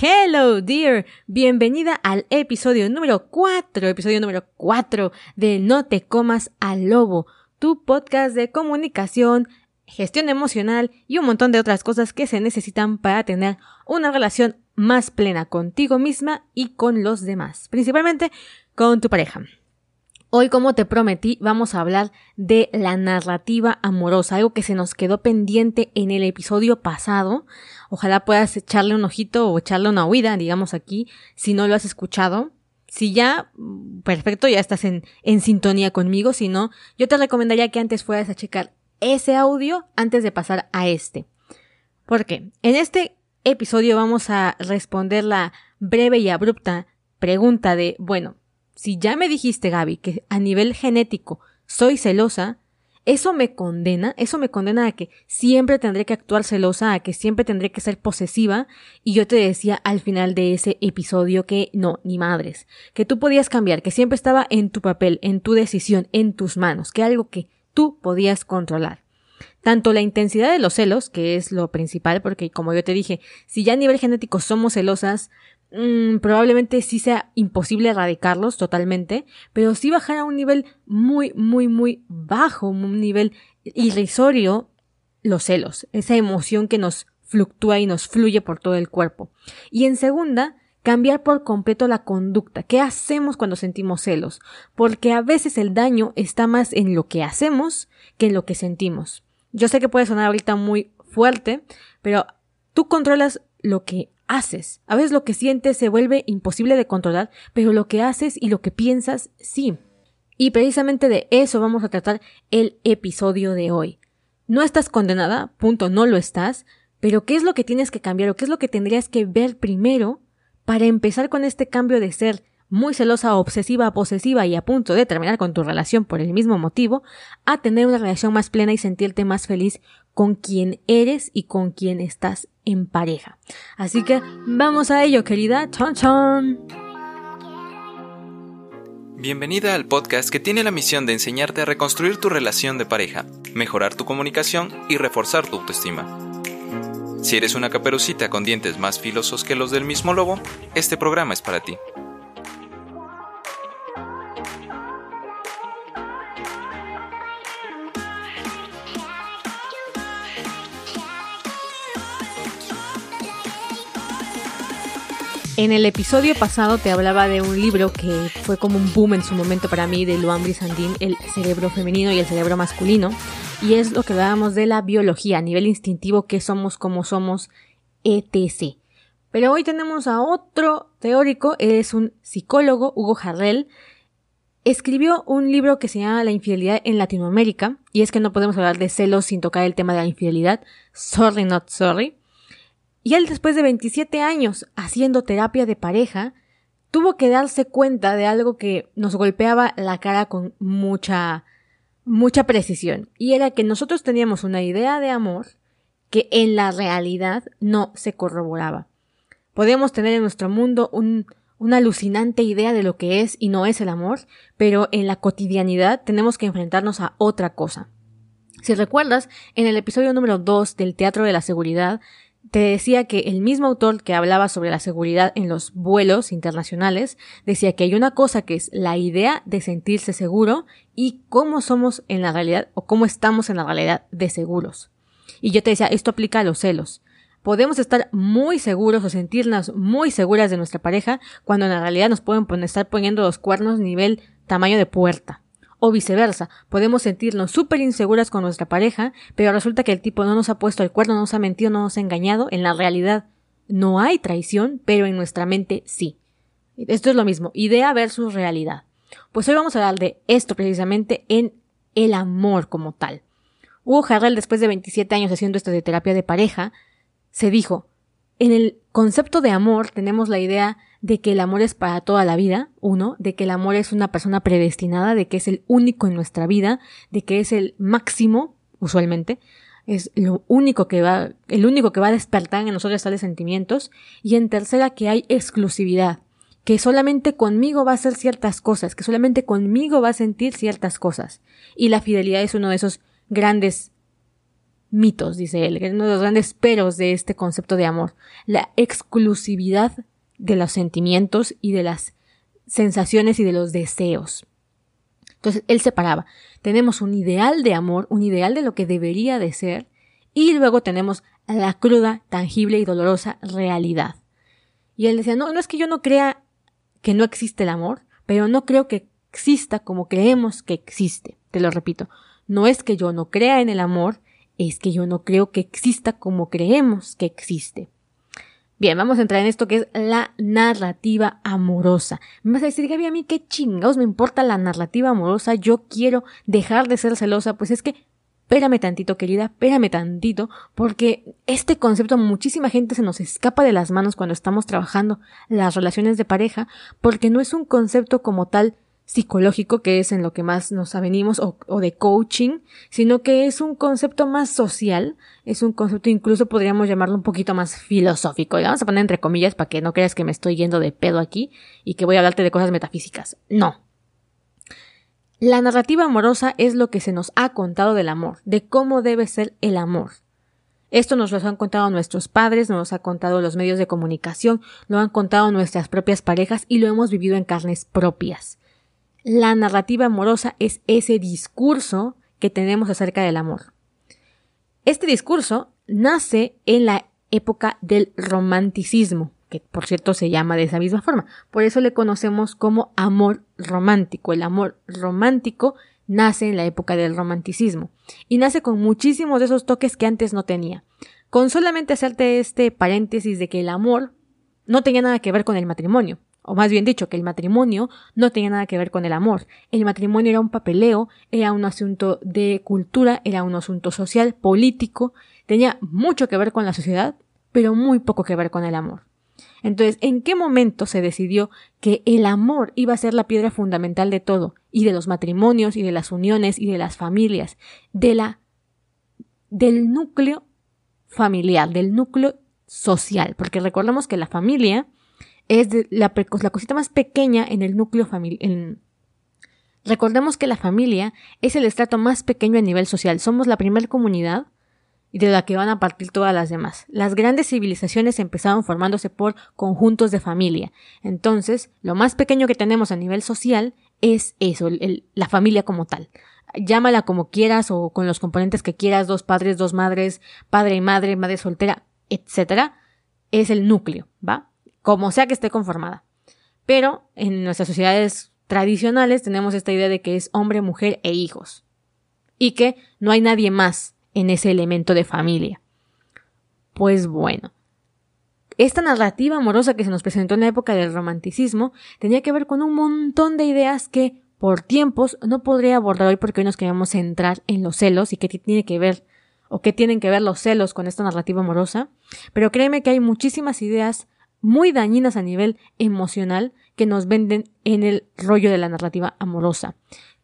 Hello, dear. Bienvenida al episodio número 4, episodio número 4 de No te comas al lobo, tu podcast de comunicación, gestión emocional y un montón de otras cosas que se necesitan para tener una relación más plena contigo misma y con los demás, principalmente con tu pareja. Hoy, como te prometí, vamos a hablar de la narrativa amorosa, algo que se nos quedó pendiente en el episodio pasado. Ojalá puedas echarle un ojito o echarle una oída, digamos aquí, si no lo has escuchado. Si ya, perfecto, ya estás en, en sintonía conmigo. Si no, yo te recomendaría que antes fueras a checar ese audio antes de pasar a este. Porque en este episodio vamos a responder la breve y abrupta pregunta de, bueno, si ya me dijiste, Gaby, que a nivel genético soy celosa, eso me condena, eso me condena a que siempre tendré que actuar celosa, a que siempre tendré que ser posesiva, y yo te decía al final de ese episodio que no, ni madres, que tú podías cambiar, que siempre estaba en tu papel, en tu decisión, en tus manos, que algo que tú podías controlar. Tanto la intensidad de los celos, que es lo principal, porque como yo te dije, si ya a nivel genético somos celosas, Mm, probablemente sí sea imposible erradicarlos totalmente, pero sí bajar a un nivel muy, muy, muy bajo, un nivel irrisorio, los celos, esa emoción que nos fluctúa y nos fluye por todo el cuerpo. Y en segunda, cambiar por completo la conducta. ¿Qué hacemos cuando sentimos celos? Porque a veces el daño está más en lo que hacemos que en lo que sentimos. Yo sé que puede sonar ahorita muy fuerte, pero tú controlas lo que haces. A veces lo que sientes se vuelve imposible de controlar, pero lo que haces y lo que piensas sí. Y precisamente de eso vamos a tratar el episodio de hoy. No estás condenada, punto, no lo estás, pero ¿qué es lo que tienes que cambiar o qué es lo que tendrías que ver primero para empezar con este cambio de ser muy celosa, obsesiva, posesiva y a punto de terminar con tu relación por el mismo motivo, a tener una relación más plena y sentirte más feliz con quien eres y con quien estás en pareja. Así que vamos a ello, querida. Chon chon. Bienvenida al podcast que tiene la misión de enseñarte a reconstruir tu relación de pareja, mejorar tu comunicación y reforzar tu autoestima. Si eres una caperucita con dientes más filosos que los del mismo lobo, este programa es para ti. En el episodio pasado te hablaba de un libro que fue como un boom en su momento para mí de Luan Brisandín, El cerebro femenino y el cerebro masculino, y es lo que hablábamos de la biología a nivel instintivo, que somos como somos, etc. Pero hoy tenemos a otro teórico, es un psicólogo, Hugo Jarrell, escribió un libro que se llama La infidelidad en Latinoamérica, y es que no podemos hablar de celos sin tocar el tema de la infidelidad, sorry not sorry, y él después de 27 años haciendo terapia de pareja, tuvo que darse cuenta de algo que nos golpeaba la cara con mucha, mucha precisión. Y era que nosotros teníamos una idea de amor que en la realidad no se corroboraba. Podemos tener en nuestro mundo un, una alucinante idea de lo que es y no es el amor, pero en la cotidianidad tenemos que enfrentarnos a otra cosa. Si recuerdas, en el episodio número 2 del Teatro de la Seguridad, te decía que el mismo autor que hablaba sobre la seguridad en los vuelos internacionales decía que hay una cosa que es la idea de sentirse seguro y cómo somos en la realidad o cómo estamos en la realidad de seguros. Y yo te decía, esto aplica a los celos. Podemos estar muy seguros o sentirnos muy seguras de nuestra pareja cuando en la realidad nos pueden estar poniendo los cuernos nivel tamaño de puerta. O viceversa, podemos sentirnos súper inseguras con nuestra pareja, pero resulta que el tipo no nos ha puesto el cuerno, no nos ha mentido, no nos ha engañado. En la realidad no hay traición, pero en nuestra mente sí. Esto es lo mismo, idea versus realidad. Pues hoy vamos a hablar de esto precisamente en el amor como tal. Hugo Harrell, después de 27 años haciendo esto de terapia de pareja, se dijo, en el concepto de amor tenemos la idea de que el amor es para toda la vida, uno, de que el amor es una persona predestinada, de que es el único en nuestra vida, de que es el máximo, usualmente, es lo único que va, el único que va a despertar en nosotros tales sentimientos, y en tercera que hay exclusividad, que solamente conmigo va a hacer ciertas cosas, que solamente conmigo va a sentir ciertas cosas, y la fidelidad es uno de esos grandes mitos, dice él, uno de los grandes peros de este concepto de amor, la exclusividad de los sentimientos y de las sensaciones y de los deseos. Entonces, él separaba. Tenemos un ideal de amor, un ideal de lo que debería de ser, y luego tenemos la cruda, tangible y dolorosa realidad. Y él decía, no, no es que yo no crea que no existe el amor, pero no creo que exista como creemos que existe. Te lo repito, no es que yo no crea en el amor, es que yo no creo que exista como creemos que existe. Bien, vamos a entrar en esto que es la narrativa amorosa. Me vas a decir, Gaby, a mí qué chingados me importa la narrativa amorosa, yo quiero dejar de ser celosa, pues es que, espérame tantito, querida, espérame tantito, porque este concepto a muchísima gente se nos escapa de las manos cuando estamos trabajando las relaciones de pareja, porque no es un concepto como tal psicológico, que es en lo que más nos avenimos, o, o, de coaching, sino que es un concepto más social, es un concepto incluso podríamos llamarlo un poquito más filosófico, y vamos a poner entre comillas para que no creas que me estoy yendo de pedo aquí y que voy a hablarte de cosas metafísicas. No. La narrativa amorosa es lo que se nos ha contado del amor, de cómo debe ser el amor. Esto nos lo han contado nuestros padres, nos lo han contado los medios de comunicación, lo han contado nuestras propias parejas y lo hemos vivido en carnes propias. La narrativa amorosa es ese discurso que tenemos acerca del amor. Este discurso nace en la época del romanticismo, que por cierto se llama de esa misma forma. Por eso le conocemos como amor romántico. El amor romántico nace en la época del romanticismo y nace con muchísimos de esos toques que antes no tenía. Con solamente hacerte este paréntesis de que el amor no tenía nada que ver con el matrimonio o más bien dicho, que el matrimonio no tenía nada que ver con el amor. El matrimonio era un papeleo, era un asunto de cultura, era un asunto social, político, tenía mucho que ver con la sociedad, pero muy poco que ver con el amor. Entonces, ¿en qué momento se decidió que el amor iba a ser la piedra fundamental de todo, y de los matrimonios, y de las uniones, y de las familias, de la del núcleo familiar, del núcleo social, porque recordemos que la familia es la, la, cosita más pequeña en el núcleo familiar. Recordemos que la familia es el estrato más pequeño a nivel social. Somos la primera comunidad de la que van a partir todas las demás. Las grandes civilizaciones empezaron formándose por conjuntos de familia. Entonces, lo más pequeño que tenemos a nivel social es eso, la familia como tal. Llámala como quieras o con los componentes que quieras, dos padres, dos madres, padre y madre, madre soltera, etcétera. Es el núcleo, ¿va? Como sea que esté conformada. Pero en nuestras sociedades tradicionales tenemos esta idea de que es hombre, mujer e hijos. Y que no hay nadie más en ese elemento de familia. Pues bueno, esta narrativa amorosa que se nos presentó en la época del romanticismo tenía que ver con un montón de ideas que por tiempos no podría abordar hoy porque hoy nos queremos centrar en los celos y qué tiene que ver o qué tienen que ver los celos con esta narrativa amorosa, pero créeme que hay muchísimas ideas muy dañinas a nivel emocional que nos venden en el rollo de la narrativa amorosa.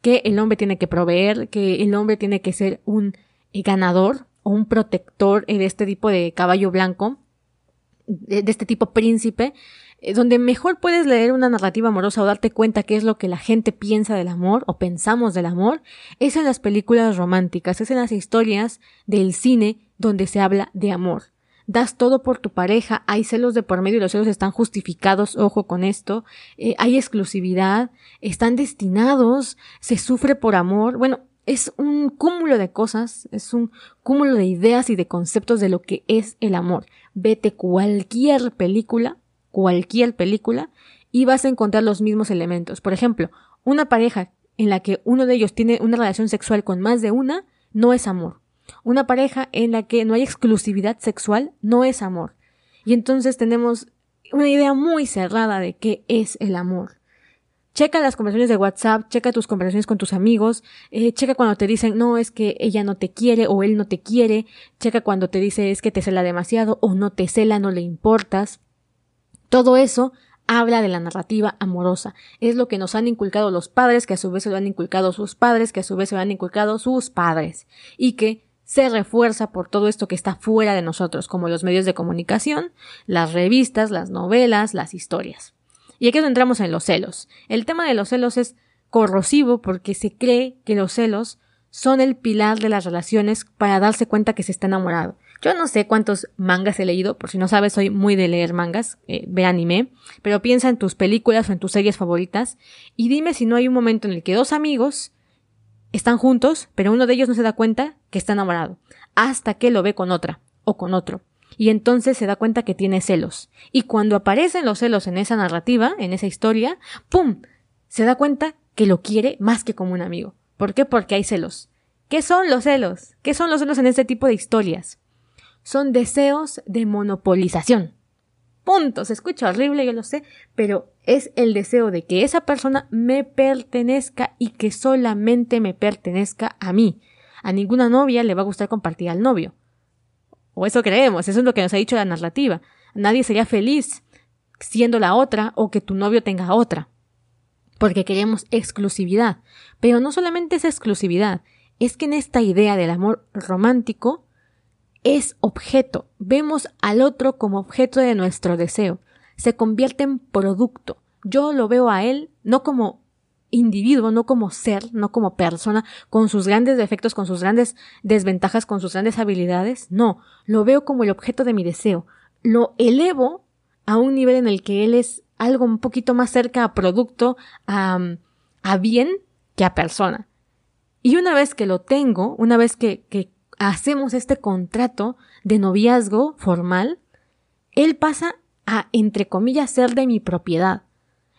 Que el hombre tiene que proveer, que el hombre tiene que ser un eh, ganador o un protector de este tipo de caballo blanco, de, este tipo príncipe, eh, donde mejor puedes leer una narrativa amorosa o darte cuenta qué es lo que la gente piensa del amor o pensamos del amor, es en las películas románticas, es en las historias del cine donde se habla de amor das todo por tu pareja, hay celos de por medio y los celos están justificados, ojo con esto, eh, hay exclusividad, están destinados, se sufre por amor, bueno, es un cúmulo de cosas, es un cúmulo de ideas y de conceptos de lo que es el amor. Vete cualquier película, cualquier película, y vas a encontrar los mismos elementos. Por ejemplo, una pareja en la que uno de ellos tiene una relación sexual con más de una, no es amor. Una pareja en la que no hay exclusividad sexual no es amor. Y entonces tenemos una idea muy cerrada de qué es el amor. Checa las conversaciones de WhatsApp, checa tus conversaciones con tus amigos, eh, checa cuando te dicen no es que ella no te quiere o él no te quiere, checa cuando te dice es que te cela demasiado o no te cela, no le importas. Todo eso habla de la narrativa amorosa. Es lo que nos han inculcado los padres, que a su vez se lo han inculcado sus padres, que a su vez se lo han inculcado sus padres. Y que se refuerza por todo esto que está fuera de nosotros, como los medios de comunicación, las revistas, las novelas, las historias. Y aquí entramos en los celos. El tema de los celos es corrosivo porque se cree que los celos son el pilar de las relaciones para darse cuenta que se está enamorado. Yo no sé cuántos mangas he leído, por si no sabes, soy muy de leer mangas, eh, ve anime, pero piensa en tus películas o en tus series favoritas y dime si no hay un momento en el que dos amigos están juntos, pero uno de ellos no se da cuenta que está enamorado, hasta que lo ve con otra o con otro. Y entonces se da cuenta que tiene celos. Y cuando aparecen los celos en esa narrativa, en esa historia, ¡pum! Se da cuenta que lo quiere más que como un amigo. ¿Por qué? Porque hay celos. ¿Qué son los celos? ¿Qué son los celos en este tipo de historias? Son deseos de monopolización. Punto. Se escucha horrible, yo lo sé, pero es el deseo de que esa persona me pertenezca y que solamente me pertenezca a mí. A ninguna novia le va a gustar compartir al novio. O eso creemos, eso es lo que nos ha dicho la narrativa. Nadie sería feliz siendo la otra o que tu novio tenga otra porque queremos exclusividad. Pero no solamente es exclusividad, es que en esta idea del amor romántico es objeto. Vemos al otro como objeto de nuestro deseo. Se convierte en producto. Yo lo veo a él no como individuo, no como ser, no como persona, con sus grandes defectos, con sus grandes desventajas, con sus grandes habilidades. No, lo veo como el objeto de mi deseo. Lo elevo a un nivel en el que él es algo un poquito más cerca a producto, a, a bien que a persona. Y una vez que lo tengo, una vez que, que hacemos este contrato de noviazgo formal, él pasa a, entre comillas, ser de mi propiedad.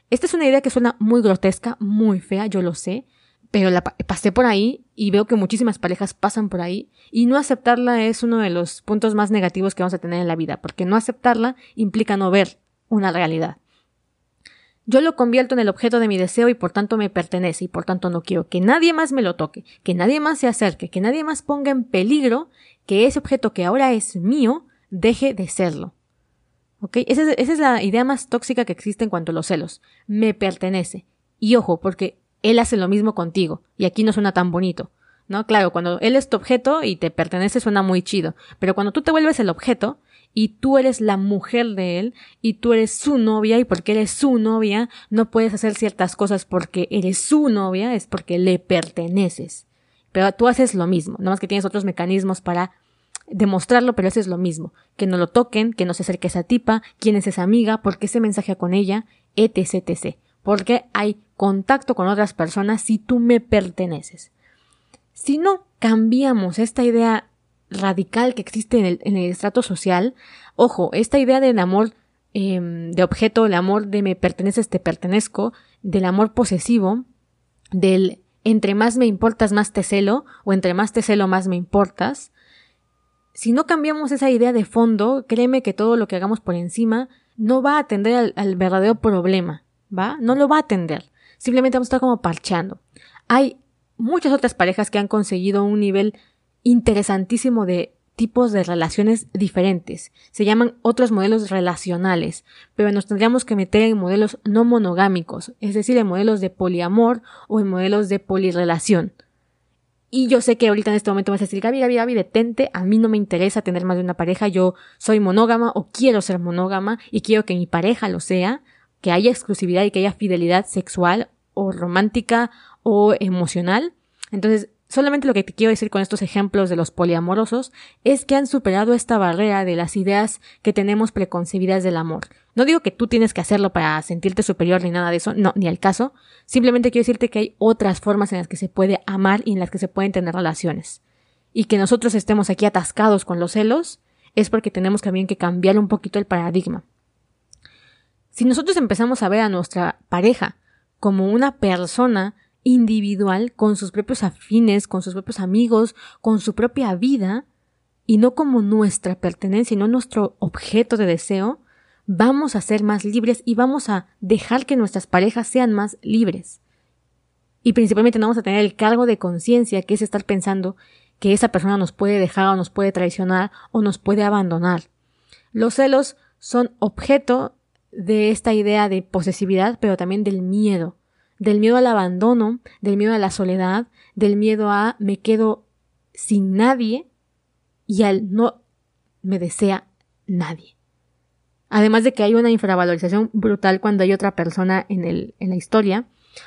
Esta es una idea que suena muy grotesca, muy fea, yo lo sé, pero la pasé por ahí y veo que muchísimas parejas pasan por ahí y no aceptarla es uno de los puntos más negativos que vamos a tener en la vida, porque no aceptarla implica no ver una realidad. Yo lo convierto en el objeto de mi deseo y por tanto me pertenece y por tanto no quiero que nadie más me lo toque, que nadie más se acerque, que nadie más ponga en peligro que ese objeto que ahora es mío deje de serlo. ¿Ok? Esa es, esa es la idea más tóxica que existe en cuanto a los celos. Me pertenece. Y ojo, porque él hace lo mismo contigo y aquí no suena tan bonito. ¿No? Claro, cuando él es tu objeto y te pertenece suena muy chido, pero cuando tú te vuelves el objeto, y tú eres la mujer de él y tú eres su novia y porque eres su novia no puedes hacer ciertas cosas porque eres su novia, es porque le perteneces. Pero tú haces lo mismo, nada más que tienes otros mecanismos para demostrarlo, pero haces lo mismo. Que no lo toquen, que no se acerque esa tipa, quién es esa amiga, por qué se mensaje con ella, etc, etc. Porque hay contacto con otras personas si tú me perteneces. Si no cambiamos esta idea radical que existe en el, en el estrato social. Ojo, esta idea del amor em, de objeto, el amor de me perteneces, te pertenezco, del amor posesivo, del entre más me importas, más te celo, o entre más te celo, más me importas. Si no cambiamos esa idea de fondo, créeme que todo lo que hagamos por encima no va a atender al, al verdadero problema, ¿va? No lo va a atender. Simplemente vamos a estar como parcheando. Hay muchas otras parejas que han conseguido un nivel interesantísimo de tipos de relaciones diferentes. Se llaman otros modelos relacionales, pero nos tendríamos que meter en modelos no monogámicos, es decir, en modelos de poliamor o en modelos de polirrelación. Y yo sé que ahorita en este momento vas a decir, Gaby, Gaby, Gaby, detente, a mí no me interesa tener más de una pareja, yo soy monógama o quiero ser monógama y quiero que mi pareja lo sea, que haya exclusividad y que haya fidelidad sexual o romántica o emocional. Entonces, Solamente lo que te quiero decir con estos ejemplos de los poliamorosos es que han superado esta barrera de las ideas que tenemos preconcebidas del amor. No digo que tú tienes que hacerlo para sentirte superior ni nada de eso, no, ni al caso. Simplemente quiero decirte que hay otras formas en las que se puede amar y en las que se pueden tener relaciones. Y que nosotros estemos aquí atascados con los celos es porque tenemos también que cambiar un poquito el paradigma. Si nosotros empezamos a ver a nuestra pareja como una persona individual, con sus propios afines, con sus propios amigos, con su propia vida, y no como nuestra pertenencia, no nuestro objeto de deseo, vamos a ser más libres y vamos a dejar que nuestras parejas sean más libres. Y principalmente no vamos a tener el cargo de conciencia que es estar pensando que esa persona nos puede dejar o nos puede traicionar o nos puede abandonar. Los celos son objeto de esta idea de posesividad, pero también del miedo del miedo al abandono, del miedo a la soledad, del miedo a me quedo sin nadie y al no me desea nadie. Además de que hay una infravalorización brutal cuando hay otra persona en, el, en la historia,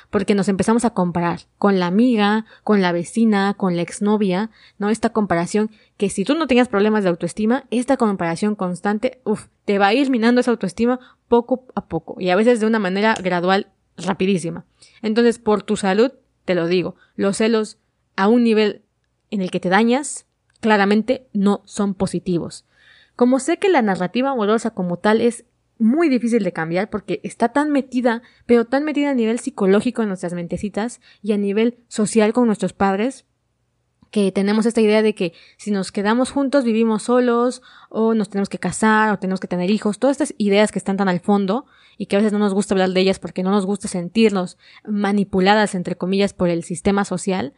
porque nos empezamos a comparar con la amiga, con la vecina, con la exnovia, ¿no? Esta comparación que si tú no tenías problemas de autoestima, esta comparación constante, uff, te va a ir minando esa autoestima poco a poco y a veces de una manera gradual, rapidísima. Entonces, por tu salud, te lo digo, los celos a un nivel en el que te dañas, claramente no son positivos. Como sé que la narrativa amorosa como tal es muy difícil de cambiar porque está tan metida, pero tan metida a nivel psicológico en nuestras mentecitas y a nivel social con nuestros padres, que tenemos esta idea de que si nos quedamos juntos vivimos solos o nos tenemos que casar o tenemos que tener hijos, todas estas ideas que están tan al fondo y que a veces no nos gusta hablar de ellas porque no nos gusta sentirnos manipuladas entre comillas por el sistema social,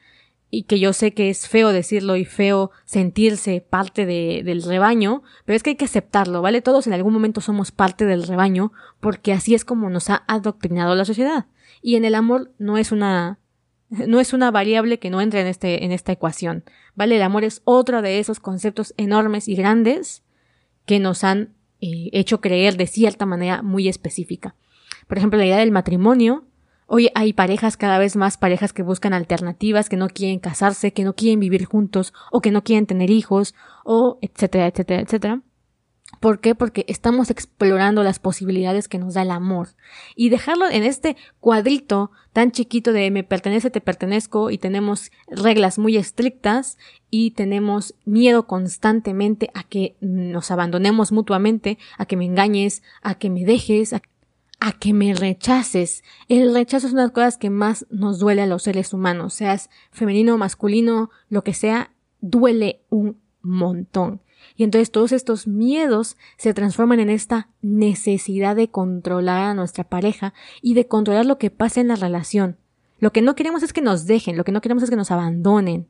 y que yo sé que es feo decirlo y feo sentirse parte de, del rebaño, pero es que hay que aceptarlo, ¿vale? Todos en algún momento somos parte del rebaño porque así es como nos ha adoctrinado la sociedad. Y en el amor no es una no es una variable que no entre en este en esta ecuación, ¿vale? El amor es otro de esos conceptos enormes y grandes que nos han eh, hecho creer de cierta manera muy específica. Por ejemplo, la idea del matrimonio Hoy hay parejas, cada vez más parejas que buscan alternativas, que no quieren casarse, que no quieren vivir juntos, o que no quieren tener hijos, o etcétera, etcétera, etcétera. ¿Por qué? Porque estamos explorando las posibilidades que nos da el amor. Y dejarlo en este cuadrito tan chiquito de me pertenece, te pertenezco y tenemos reglas muy estrictas y tenemos miedo constantemente a que nos abandonemos mutuamente, a que me engañes, a que me dejes, a que me rechaces. El rechazo es una de las cosas que más nos duele a los seres humanos, seas femenino, masculino, lo que sea, duele un montón. Y entonces todos estos miedos se transforman en esta necesidad de controlar a nuestra pareja y de controlar lo que pasa en la relación. Lo que no queremos es que nos dejen, lo que no queremos es que nos abandonen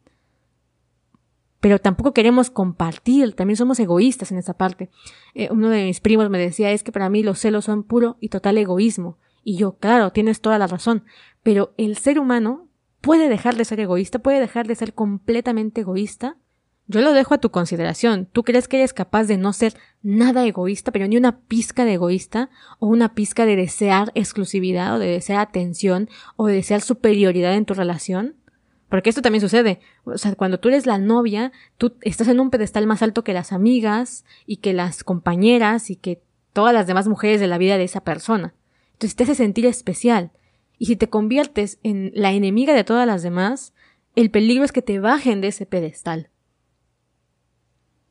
pero tampoco queremos compartir, también somos egoístas en esa parte. Eh, uno de mis primos me decía es que para mí los celos son puro y total egoísmo. Y yo, claro, tienes toda la razón, pero el ser humano puede dejar de ser egoísta, puede dejar de ser completamente egoísta. Yo lo dejo a tu consideración. ¿Tú crees que eres capaz de no ser nada egoísta, pero ni una pizca de egoísta, o una pizca de desear exclusividad, o de desear atención, o de desear superioridad en tu relación? Porque esto también sucede. O sea, cuando tú eres la novia, tú estás en un pedestal más alto que las amigas y que las compañeras y que todas las demás mujeres de la vida de esa persona. Entonces te hace sentir especial. Y si te conviertes en la enemiga de todas las demás, el peligro es que te bajen de ese pedestal.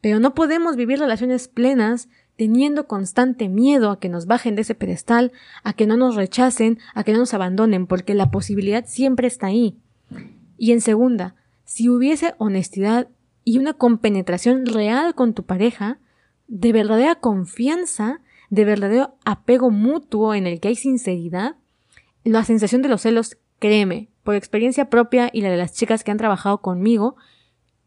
Pero no podemos vivir relaciones plenas teniendo constante miedo a que nos bajen de ese pedestal, a que no nos rechacen, a que no nos abandonen, porque la posibilidad siempre está ahí. Y en segunda, si hubiese honestidad y una compenetración real con tu pareja, de verdadera confianza, de verdadero apego mutuo en el que hay sinceridad, la sensación de los celos, créeme, por experiencia propia y la de las chicas que han trabajado conmigo,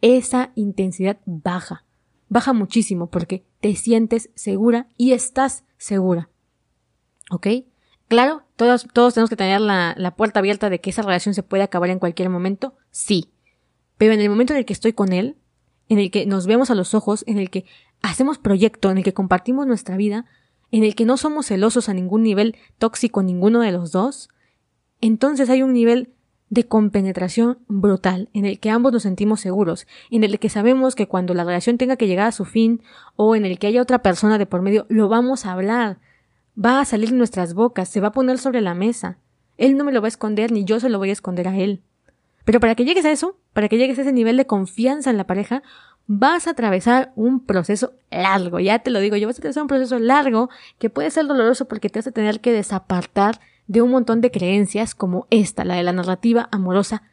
esa intensidad baja, baja muchísimo porque te sientes segura y estás segura. ¿Ok? Claro, todos, todos tenemos que tener la, la puerta abierta de que esa relación se puede acabar en cualquier momento, sí. Pero en el momento en el que estoy con él, en el que nos vemos a los ojos, en el que hacemos proyecto, en el que compartimos nuestra vida, en el que no somos celosos a ningún nivel tóxico ninguno de los dos, entonces hay un nivel de compenetración brutal, en el que ambos nos sentimos seguros, en el que sabemos que cuando la relación tenga que llegar a su fin, o en el que haya otra persona de por medio, lo vamos a hablar, va a salir en nuestras bocas, se va a poner sobre la mesa. Él no me lo va a esconder ni yo se lo voy a esconder a él. Pero para que llegues a eso, para que llegues a ese nivel de confianza en la pareja, vas a atravesar un proceso largo, ya te lo digo, yo vas a atravesar un proceso largo que puede ser doloroso porque te vas a tener que desapartar de un montón de creencias como esta, la de la narrativa amorosa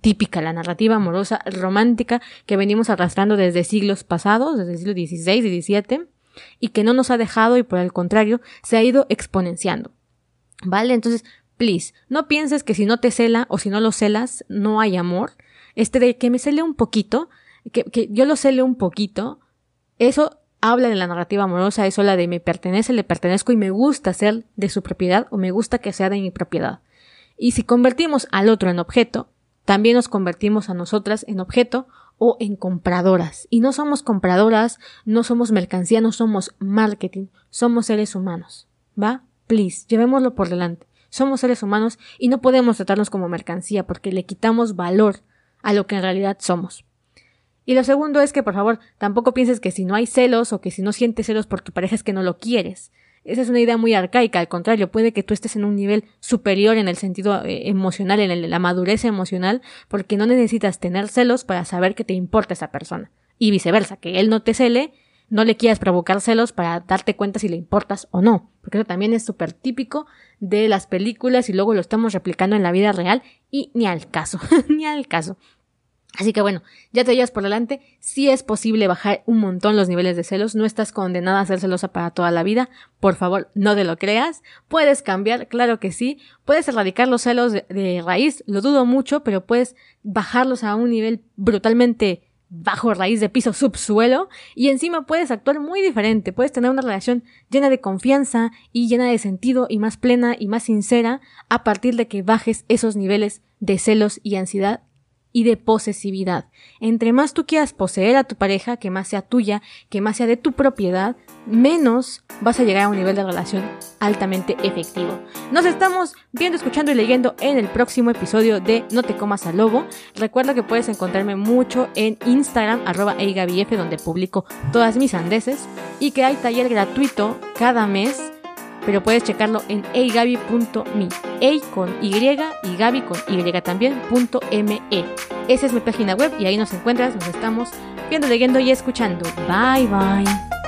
típica, la narrativa amorosa romántica que venimos arrastrando desde siglos pasados, desde el siglo XVI y XVII, y que no nos ha dejado y por el contrario se ha ido exponenciando. ¿Vale? Entonces, please, no pienses que si no te cela o si no lo celas, no hay amor. Este de que me cele un poquito, que, que yo lo cele un poquito, eso habla de la narrativa amorosa, eso habla de me pertenece, le pertenezco y me gusta ser de su propiedad o me gusta que sea de mi propiedad. Y si convertimos al otro en objeto, también nos convertimos a nosotras en objeto o en compradoras. Y no somos compradoras, no somos mercancía, no somos marketing, somos seres humanos. ¿Va? Please, llevémoslo por delante. somos seres humanos y no podemos tratarnos como mercancía porque le quitamos valor a lo que en realidad somos. Y lo segundo es que, por favor, tampoco pienses que si no hay celos o que si no sientes celos por tu pareja es que no lo quieres. Esa es una idea muy arcaica, al contrario, puede que tú estés en un nivel superior en el sentido eh, emocional, en la madurez emocional, porque no necesitas tener celos para saber que te importa esa persona. Y viceversa, que él no te cele, no le quieras provocar celos para darte cuenta si le importas o no, porque eso también es súper típico de las películas y luego lo estamos replicando en la vida real y ni al caso, ni al caso. Así que bueno, ya te llevas por delante, si es posible bajar un montón los niveles de celos, no estás condenada a ser celosa para toda la vida, por favor, no te lo creas, puedes cambiar, claro que sí, puedes erradicar los celos de, de raíz, lo dudo mucho, pero puedes bajarlos a un nivel brutalmente bajo raíz de piso subsuelo. Y encima puedes actuar muy diferente, puedes tener una relación llena de confianza y llena de sentido y más plena y más sincera a partir de que bajes esos niveles de celos y ansiedad y de posesividad. Entre más tú quieras poseer a tu pareja, que más sea tuya, que más sea de tu propiedad, menos vas a llegar a un nivel de relación altamente efectivo. Nos estamos viendo, escuchando y leyendo en el próximo episodio de No te comas al lobo. Recuerda que puedes encontrarme mucho en Instagram, arroba donde publico todas mis andeses y que hay taller gratuito cada mes pero puedes checarlo en eigabi.me, ei con Y y Gaby con Y también, punto ME. Esa es mi página web y ahí nos encuentras, nos estamos viendo, leyendo y escuchando. Bye bye.